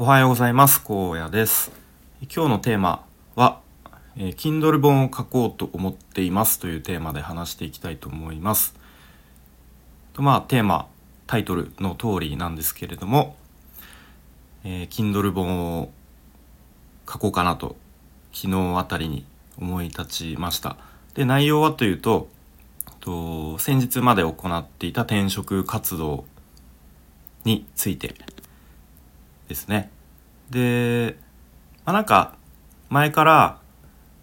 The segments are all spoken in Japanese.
おはようございます。荒野です。今日のテーマは、えー、Kindle 本を書こうと思っていますというテーマで話していきたいと思います。とまあテーマタイトルの通りなんですけれども、えー、Kindle 本を書こうかなと昨日あたりに思い立ちました。で内容はというとと先日まで行っていた転職活動についてですね。で、まあ、なんか前から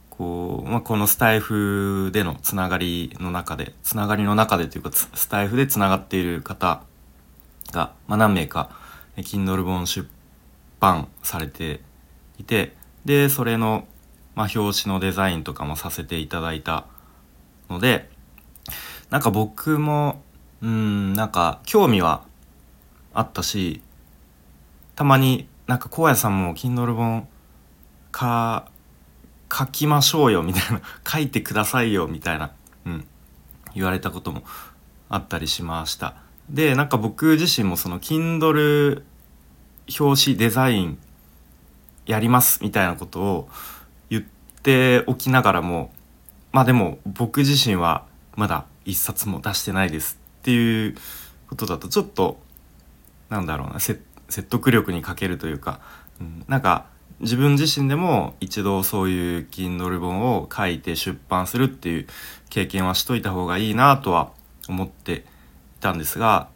こう、まあ、このスタイフでのつながりの中でつながりの中でというかスタイフでつながっている方が、まあ、何名か Kindle 本出版されていてでそれの、まあ、表紙のデザインとかもさせていただいたのでなんか僕もうんなんか興味はあったしたまになんか荒野さんも Kindle 本か書きましょうよみたいな。書いてくださいよみたいな、うん、言われたこともあったりしました。でなんか僕自身もその Kindle 表紙デザインやりますみたいなことを言っておきながらもまあでも僕自身はまだ一冊も出してないですっていうことだとちょっとなんだろうな説説得力に欠けるというか、うん、なんか自分自身でも一度そういう Kindle 本を書いて出版するっていう経験はしといた方がいいなとは思っていたんですが、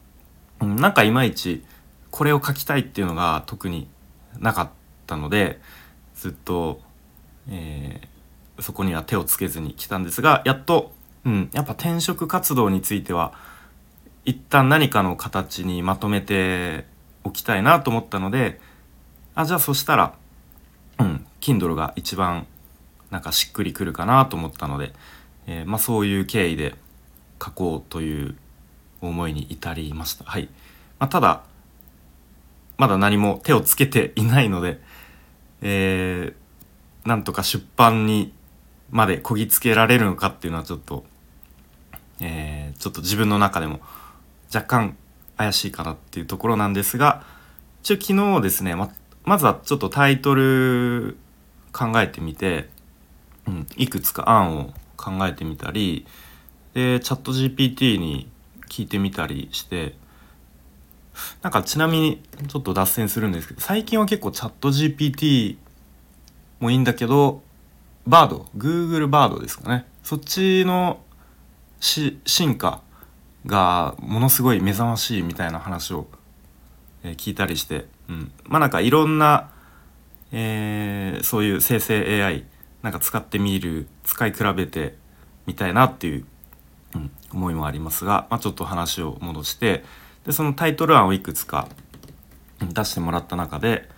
うん、なんかいまいちこれを書きたいっていうのが特になかったのでずっと、えー、そこには手をつけずに来たんですがやっと、うん、やっぱ転職活動については一旦何かの形にまとめておきたいなと思ったのであじゃあそしたらうん Kindle が一番なんかしっくりくるかなと思ったので、えー、まあ、そういう経緯で書こうという思いに至りました。はい、まあ、ただまだ何も手をつけていないので、えー、なんとか出版にまでこぎつけられるのかっていうのはちょっと、えー、ちょっと自分の中でも若干怪しいかなっていうところなんですが一応昨日ですねままずはちょっとタイトル考えてみて、うん、いくつか案を考えてみたりでチャット GPT に聞いてみたりしてなんかちなみにちょっと脱線するんですけど最近は結構チャット GPT もいいんだけどバード Google バードですかね。そっちの進化がものすごい目覚ましいみたいな話を、え、聞いたりして、うん、まあなんかいろんな、えー、そういう生成 AI なんか使ってみる使い比べてみたいなっていう、うん、思いもありますが、まあ、ちょっと話を戻してでそのタイトル案をいくつか出してもらった中で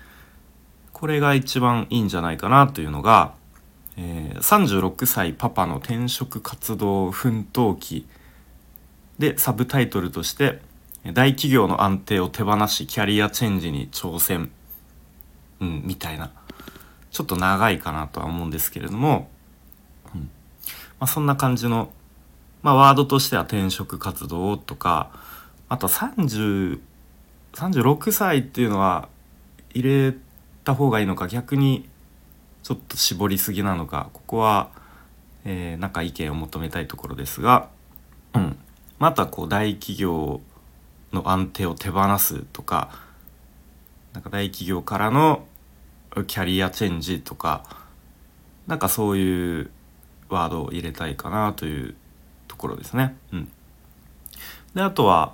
これが一番いいんじゃないかなというのが、えー、36歳パパの転職活動奮闘記でサブタイトルとして「大企業の安定を手放しキャリアチェンジに挑戦」うん、みたいな。ちょっと長いかなとは思うんですけれども、うん。まあ、そんな感じの、まあ、ワードとしては転職活動とかあと30 36歳っていうのは入れた方がいいのか逆にちょっと絞りすぎなのかここは、えー、なんか意見を求めたいところですが、うん、またこう大企業の安定を手放すとかなんか大企業からのキャリアチェンジとかなんかそういうワードを入れたいかなというところですね。うん、であとは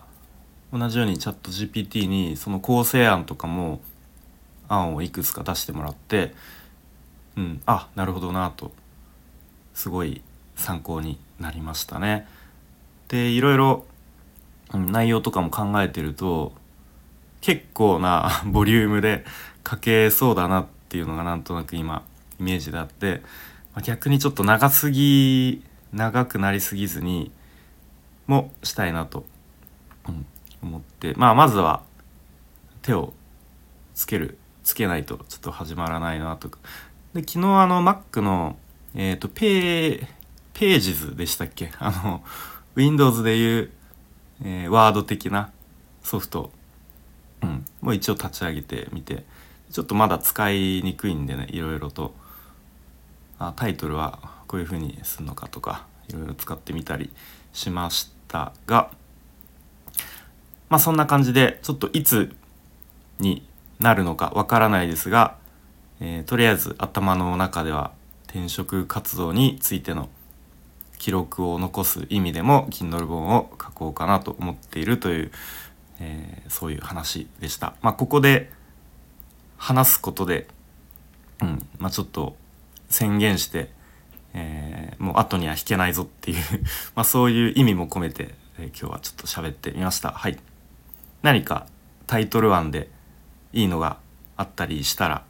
同じようにチャット GPT にその構成案とかも案をいくつか出してもらってうんあなるほどなとすごい参考になりましたね。でいろいろ内容とかも考えてると結構な ボリュームで書けそうだなっていうのがなんとなく今イメージであって、まあ、逆にちょっと長すぎ長くなりすぎずにもしたいなと、思ってまあまずは手をつけるつけないとちょっと始まらないなとか。で昨日あの Mac のえっ、ー、とペーページズでしたっけ？あの Windows でいう、えー、ワード的なソフト、うん、もう一応立ち上げてみて。ちょっとまだ使いにくいんでねいろいろと。あタイトルはこういう風にするのかとかいろいろ使ってみたりしましたが。まあそんな感じでちょっといつになるのかわからないですが、えー、とりあえず頭の中では転職活動についての記録を残す意味でも Kindle 本を書こうかなと思っているという、えー、そういう話でした。まあ、ここで話すことで、うんまあ、ちょっと宣言して、えー、もう後には引けないぞっていう まあそういう意味も込めて、えー、今日はちょっと喋ってみました。はい。何かタイトル案でいいのがあったりしたら、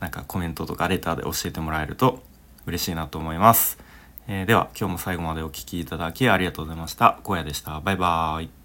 なんかコメントとかレターで教えてもらえると嬉しいなと思います。えー、では今日も最後までお聴きいただきありがとうございました。荒野でした。バイバーイ。